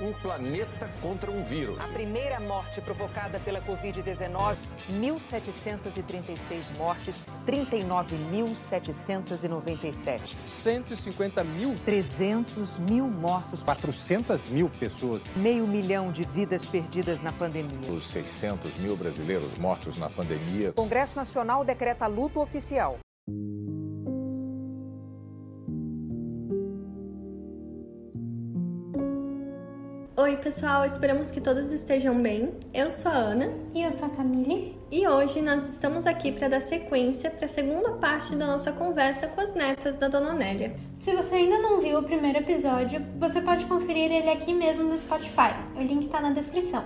um planeta contra um vírus. A primeira morte provocada pela Covid-19, 1.736 mortes, 39.797. 150 mil? 300 mil mortos. 400 mil pessoas. Meio milhão de vidas perdidas na pandemia. Os 600 mil brasileiros mortos na pandemia. O Congresso Nacional decreta luto oficial. Oi, pessoal, esperamos que todos estejam bem. Eu sou a Ana. E eu sou a Camille. E hoje nós estamos aqui para dar sequência para a segunda parte da nossa conversa com as netas da Dona Nélia. Se você ainda não viu o primeiro episódio, você pode conferir ele aqui mesmo no Spotify. O link está na descrição.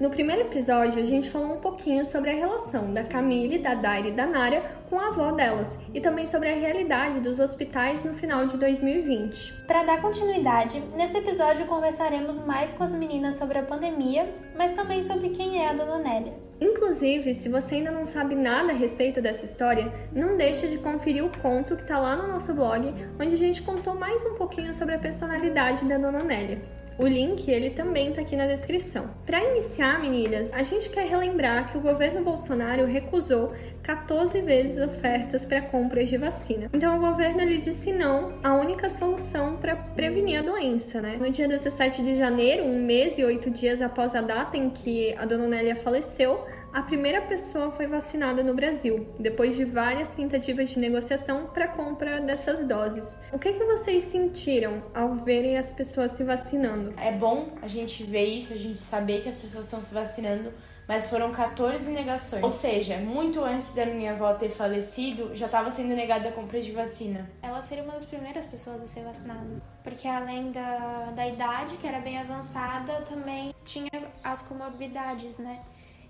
No primeiro episódio, a gente falou um pouquinho sobre a relação da Camille, da Daire e da Nária com a avó delas e também sobre a realidade dos hospitais no final de 2020. Para dar continuidade, nesse episódio conversaremos mais com as meninas sobre a pandemia, mas também sobre quem é a Dona Nélia. Inclusive, se você ainda não sabe nada a respeito dessa história, não deixe de conferir o conto que está lá no nosso blog, onde a gente contou mais um pouquinho sobre a personalidade da Dona Nélia. O link ele também está aqui na descrição. Para iniciar, meninas, a gente quer relembrar que o governo Bolsonaro recusou 14 vezes ofertas para compras de vacina. Então o governo ele disse não a única solução para prevenir a doença, né? No dia 17 de janeiro, um mês e oito dias após a data em que a dona Nélia faleceu, a primeira pessoa foi vacinada no Brasil, depois de várias tentativas de negociação para compra dessas doses. O que, que vocês sentiram ao verem as pessoas se vacinando? É bom a gente ver isso, a gente saber que as pessoas estão se vacinando, mas foram 14 negações. Ou seja, muito antes da minha avó ter falecido, já estava sendo negada a compra de vacina. Ela seria uma das primeiras pessoas a ser vacinada. Porque além da, da idade, que era bem avançada, também tinha as comorbidades, né?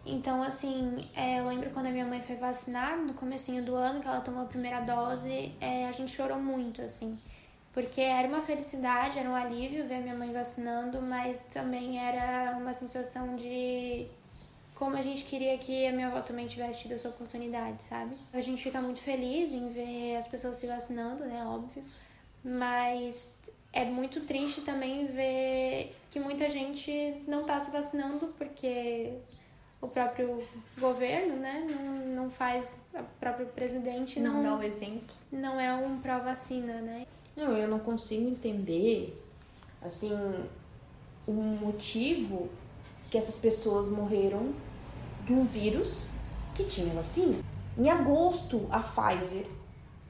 Então, assim, é, eu lembro quando a minha mãe foi vacinar, no comecinho do ano, que ela tomou a primeira dose, é, a gente chorou muito, assim. Porque era uma felicidade, era um alívio ver a minha mãe vacinando, mas também era uma sensação de como a gente queria que a minha avó também tivesse tido essa oportunidade, sabe? A gente fica muito feliz em ver as pessoas se vacinando, né? Óbvio. Mas é muito triste também ver que muita gente não tá se vacinando porque o próprio governo, né, não, não faz, o próprio presidente não, não dá o exemplo. Não é um pró-vacina, né? Não, eu não consigo entender, assim, o motivo que essas pessoas morreram de um vírus que tinha vacina. Em agosto, a Pfizer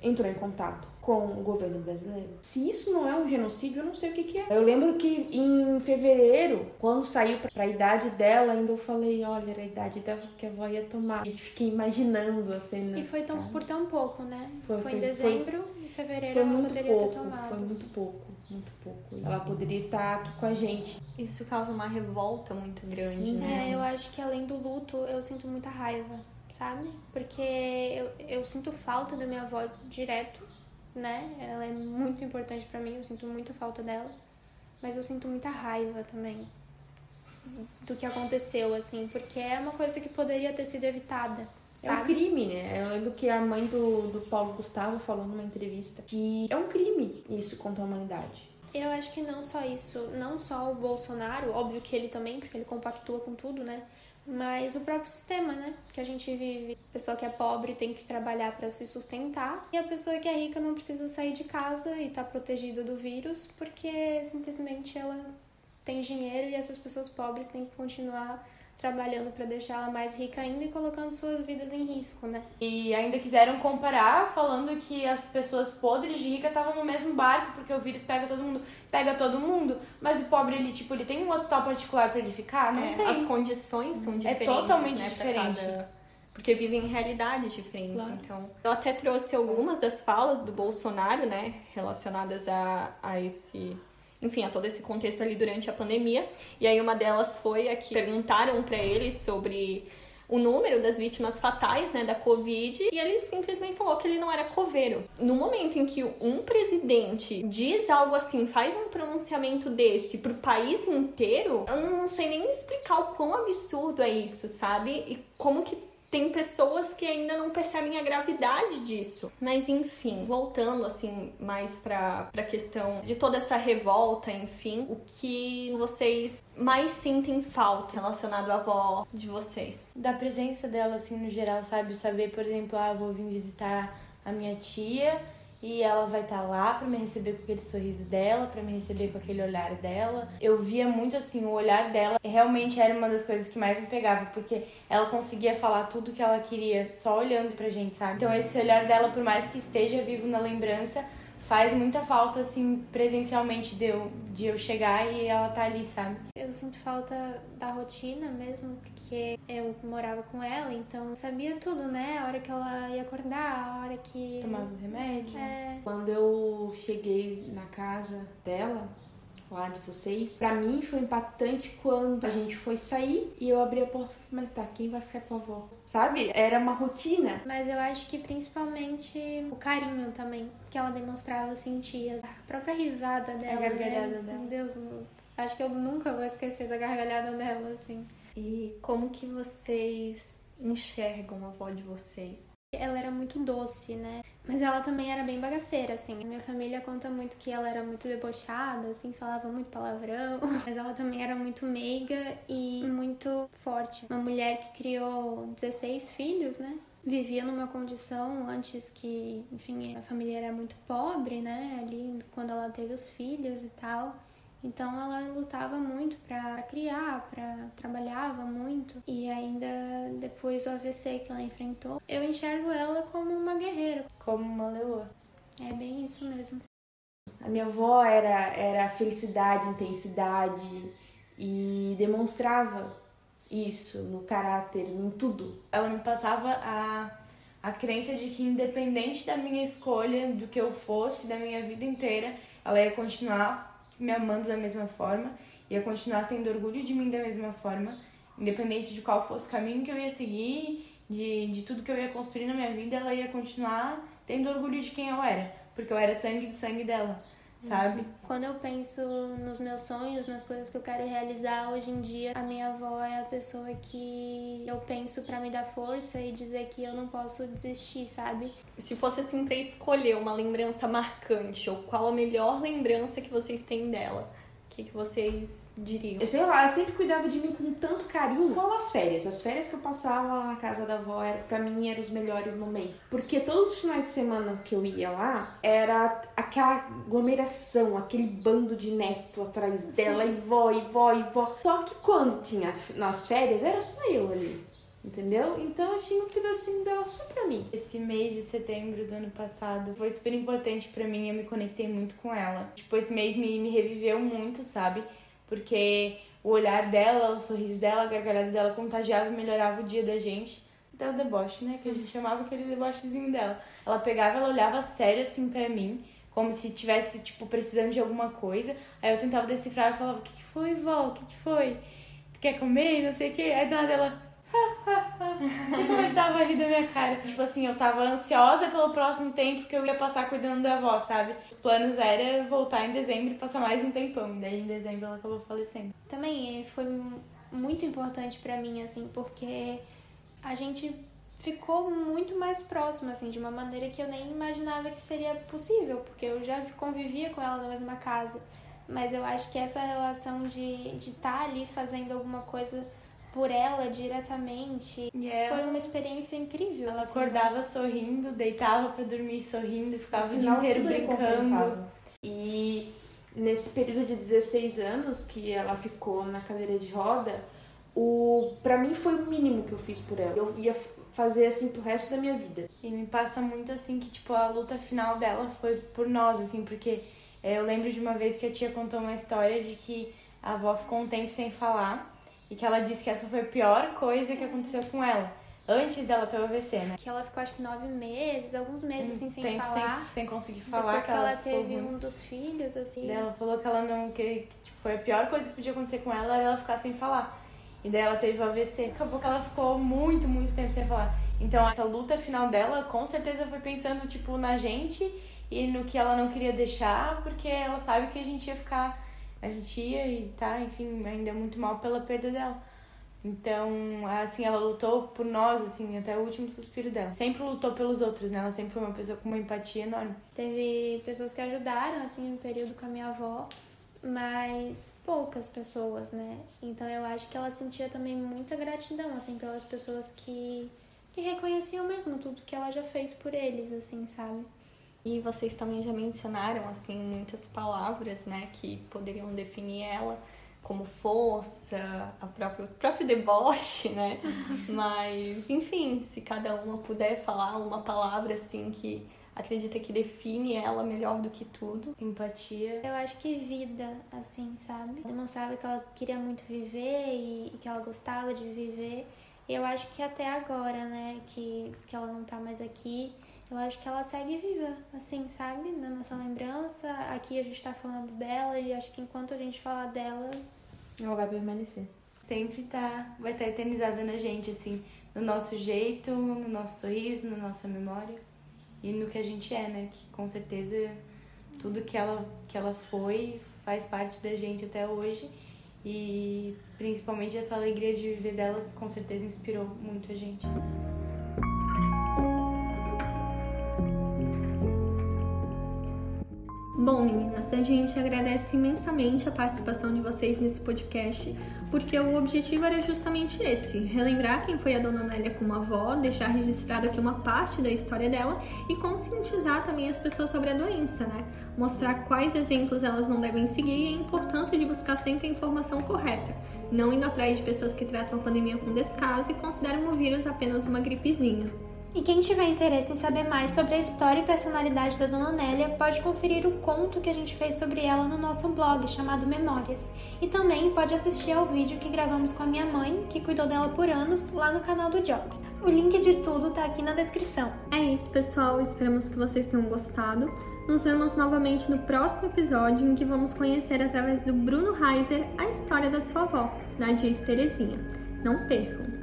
entrou em contato com o governo brasileiro. Se isso não é um genocídio, eu não sei o que, que é. Eu lembro que em fevereiro, quando saiu pra idade dela, ainda eu falei, olha, era a idade dela que a avó ia tomar. E fiquei imaginando a cena. E foi tão, por tão pouco, né? Foi, foi, foi em dezembro, foi, em fevereiro foi ela muito poderia pouco, ter tomado. Foi muito pouco, muito pouco. Ela poderia estar aqui com a gente. Isso causa uma revolta muito grande, É, né? eu acho que além do luto, eu sinto muita raiva, sabe? Porque eu, eu sinto falta da minha avó direto, né? Ela é muito importante pra mim, eu sinto muita falta dela. Mas eu sinto muita raiva também do que aconteceu, assim, porque é uma coisa que poderia ter sido evitada. É um Sabe? crime, né? Eu lembro que a mãe do, do Paulo Gustavo falou numa entrevista que é um crime isso contra a humanidade. Eu acho que não só isso, não só o Bolsonaro, óbvio que ele também, porque ele compactua com tudo, né? Mas o próprio sistema, né? Que a gente vive. A pessoa que é pobre tem que trabalhar para se sustentar e a pessoa que é rica não precisa sair de casa e tá protegida do vírus porque simplesmente ela tem dinheiro e essas pessoas pobres têm que continuar trabalhando para deixar ela mais rica ainda e colocando suas vidas em risco, né? E ainda quiseram comparar, falando que as pessoas podres de rica estavam no mesmo barco, porque o vírus pega todo mundo, pega todo mundo, mas o pobre, ele, tipo, ele tem um hospital particular para ele ficar? Não É, tem. as condições são É diferentes. totalmente né, diferente. cada- Porque vivem realidades diferentes, Claro. então. Eu até trouxe algumas das falas do Bolsonaro, né, relacionadas a, a esse. Enfim, a todo esse contexto ali durante a pandemia. E aí uma delas foi a que perguntaram para ele sobre o número das vítimas fatais, né, da Covid, e ele simplesmente falou que ele não era coveiro. No momento em que um presidente diz algo assim, faz um pronunciamento desse pro país inteiro, eu não sei nem explicar o quão absurdo é isso, sabe? E como que tem pessoas que ainda não percebem a gravidade disso. Mas enfim, voltando assim mais para a questão de toda essa revolta, enfim, o que vocês mais sentem falta relacionado à avó de vocês? Da presença dela assim no geral, sabe? Saber, por exemplo, ah, vou vir visitar a minha tia e ela vai estar tá lá para me receber com aquele sorriso dela, para me receber com aquele olhar dela. Eu via muito assim o olhar dela, realmente era uma das coisas que mais me pegava, porque ela conseguia falar tudo que ela queria só olhando pra gente, sabe? Então esse olhar dela, por mais que esteja vivo na lembrança, faz muita falta, assim, presencialmente de eu, de eu chegar e ela tá ali, sabe? Eu sinto falta da rotina mesmo, porque eu morava com ela, então eu sabia tudo, né? A hora que ela ia acordar, a hora que. Tomava remédio. É. Quando eu cheguei na casa dela, lá de vocês. Pra mim foi impactante quando a gente foi sair e eu abri a porta e falei, mas tá, quem vai ficar com a avó? Sabe? Era uma rotina. Mas eu acho que principalmente o carinho também que ela demonstrava, sentia. A própria risada dela. A gargalhada né? dela. Meu Deus, acho que eu nunca vou esquecer da gargalhada dela, assim. E como que vocês enxergam a avó de vocês? Ela era muito doce, né? Mas ela também era bem bagaceira, assim. Minha família conta muito que ela era muito debochada, assim, falava muito palavrão. Mas ela também era muito meiga e muito forte. Uma mulher que criou 16 filhos, né? Vivia numa condição antes que, enfim, a família era muito pobre, né? Ali quando ela teve os filhos e tal. Então ela lutava muito para criar, para trabalhava muito e ainda depois do AVC que ela enfrentou, eu enxergo ela como uma guerreira, como uma leoa. É bem isso mesmo. A minha avó era era felicidade, intensidade e demonstrava isso no caráter, em tudo. Ela me passava a a crença de que independente da minha escolha, do que eu fosse, da minha vida inteira, ela ia continuar me amando da mesma forma, ia continuar tendo orgulho de mim da mesma forma, independente de qual fosse o caminho que eu ia seguir, de, de tudo que eu ia construir na minha vida, ela ia continuar tendo orgulho de quem eu era, porque eu era sangue do sangue dela sabe? Quando eu penso nos meus sonhos, nas coisas que eu quero realizar hoje em dia, a minha avó é a pessoa que eu penso para me dar força e dizer que eu não posso desistir, sabe? Se fosse assim pra escolher uma lembrança marcante, ou qual a melhor lembrança que vocês têm dela, o que, que vocês diriam? Eu sei lá, ela sempre cuidava de mim com tanto carinho. Qual as férias? As férias que eu passava na casa da avó, era, pra mim, eram os melhores momentos. Porque todos os finais de semana que eu ia lá, era aquela aglomeração, aquele bando de neto atrás dela, e vó, e vó, e vó. Só que quando tinha nas férias, era só eu ali entendeu? Então eu tinha um pedacinho dela só pra mim. Esse mês de setembro do ano passado foi super importante para mim, eu me conectei muito com ela. Tipo, esse mês me, me reviveu muito, sabe? Porque o olhar dela, o sorriso dela, a gargalhada dela contagiava e melhorava o dia da gente. Até o deboche, né? Que a gente chamava aquele debochezinho dela. Ela pegava, ela olhava sério assim pra mim, como se tivesse, tipo, precisando de alguma coisa. Aí eu tentava decifrar e falava: O que, que foi, vó? O que, que foi? Tu quer comer? Não sei o que. Aí do nada ela e começava a rir da minha cara. Tipo assim, eu tava ansiosa pelo próximo tempo que eu ia passar cuidando da avó, sabe? Os planos era voltar em dezembro e passar mais um tempão. E daí em dezembro ela acabou falecendo. Também eh, foi muito importante para mim, assim, porque a gente ficou muito mais próximo, assim, de uma maneira que eu nem imaginava que seria possível, porque eu já convivia com ela na mesma casa. Mas eu acho que essa relação de estar de tá ali fazendo alguma coisa por ela diretamente. Ela, foi uma experiência incrível. Ela assim. acordava sorrindo, deitava para dormir sorrindo, ficava o dia inteiro brincando. E nesse período de 16 anos que ela ficou na cadeira de roda, o para mim foi o mínimo que eu fiz por ela. Eu ia fazer assim pro resto da minha vida. E me passa muito assim que tipo a luta final dela foi por nós assim, porque é, eu lembro de uma vez que a tia contou uma história de que a avó ficou um tempo sem falar e que ela disse que essa foi a pior coisa que aconteceu com ela. Antes dela ter o AVC, né? Que ela ficou acho que nove meses, alguns meses assim sem Tempo falar. Sem, sem conseguir falar. Depois que ela, ela teve um dos filhos, assim. Daí ela falou que ela não. que, que tipo, foi a pior coisa que podia acontecer com ela era ela ficar sem falar. E daí ela teve o AVC. Acabou que ela ficou muito, muito tempo sem falar. Então essa luta final dela com certeza foi pensando, tipo, na gente e no que ela não queria deixar, porque ela sabe que a gente ia ficar. A gente ia e tá, enfim, ainda muito mal pela perda dela. Então, assim, ela lutou por nós, assim, até o último suspiro dela. Sempre lutou pelos outros, né? Ela sempre foi uma pessoa com uma empatia enorme. Teve pessoas que ajudaram, assim, no período com a minha avó, mas poucas pessoas, né? Então eu acho que ela sentia também muita gratidão, assim, pelas pessoas que, que reconheciam mesmo tudo que ela já fez por eles, assim, sabe? E vocês também já mencionaram, assim, muitas palavras, né, que poderiam definir ela como força, a própria, o próprio deboche, né? Mas, enfim, se cada uma puder falar uma palavra, assim, que acredita que define ela melhor do que tudo. Empatia. Eu acho que vida, assim, sabe? Demonstrava que ela queria muito viver e, e que ela gostava de viver. E eu acho que até agora, né, que, que ela não tá mais aqui, eu acho que ela segue viva, assim, sabe? Na nossa lembrança. Aqui a gente tá falando dela e acho que enquanto a gente falar dela. Ela vai permanecer. Sempre tá, vai estar tá eternizada na gente, assim, no nosso jeito, no nosso sorriso, na nossa memória e no que a gente é, né? Que com certeza tudo que ela, que ela foi faz parte da gente até hoje e principalmente essa alegria de viver dela que com certeza inspirou muito a gente. Bom, meninas, a gente agradece imensamente a participação de vocês nesse podcast, porque o objetivo era justamente esse: relembrar quem foi a dona Nélia como avó, deixar registrado aqui uma parte da história dela e conscientizar também as pessoas sobre a doença, né? Mostrar quais exemplos elas não devem seguir e a importância de buscar sempre a informação correta, não indo atrás de pessoas que tratam a pandemia com descaso e consideram o vírus apenas uma gripezinha. E quem tiver interesse em saber mais sobre a história e personalidade da Dona Nélia, pode conferir o conto que a gente fez sobre ela no nosso blog chamado Memórias. E também pode assistir ao vídeo que gravamos com a minha mãe, que cuidou dela por anos, lá no canal do Job. O link de tudo tá aqui na descrição. É isso, pessoal. Esperamos que vocês tenham gostado. Nos vemos novamente no próximo episódio, em que vamos conhecer através do Bruno Reiser a história da sua avó, Nadir Terezinha. Não percam!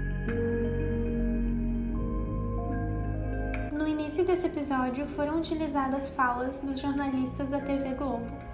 Desse episódio foram utilizadas falas dos jornalistas da TV Globo.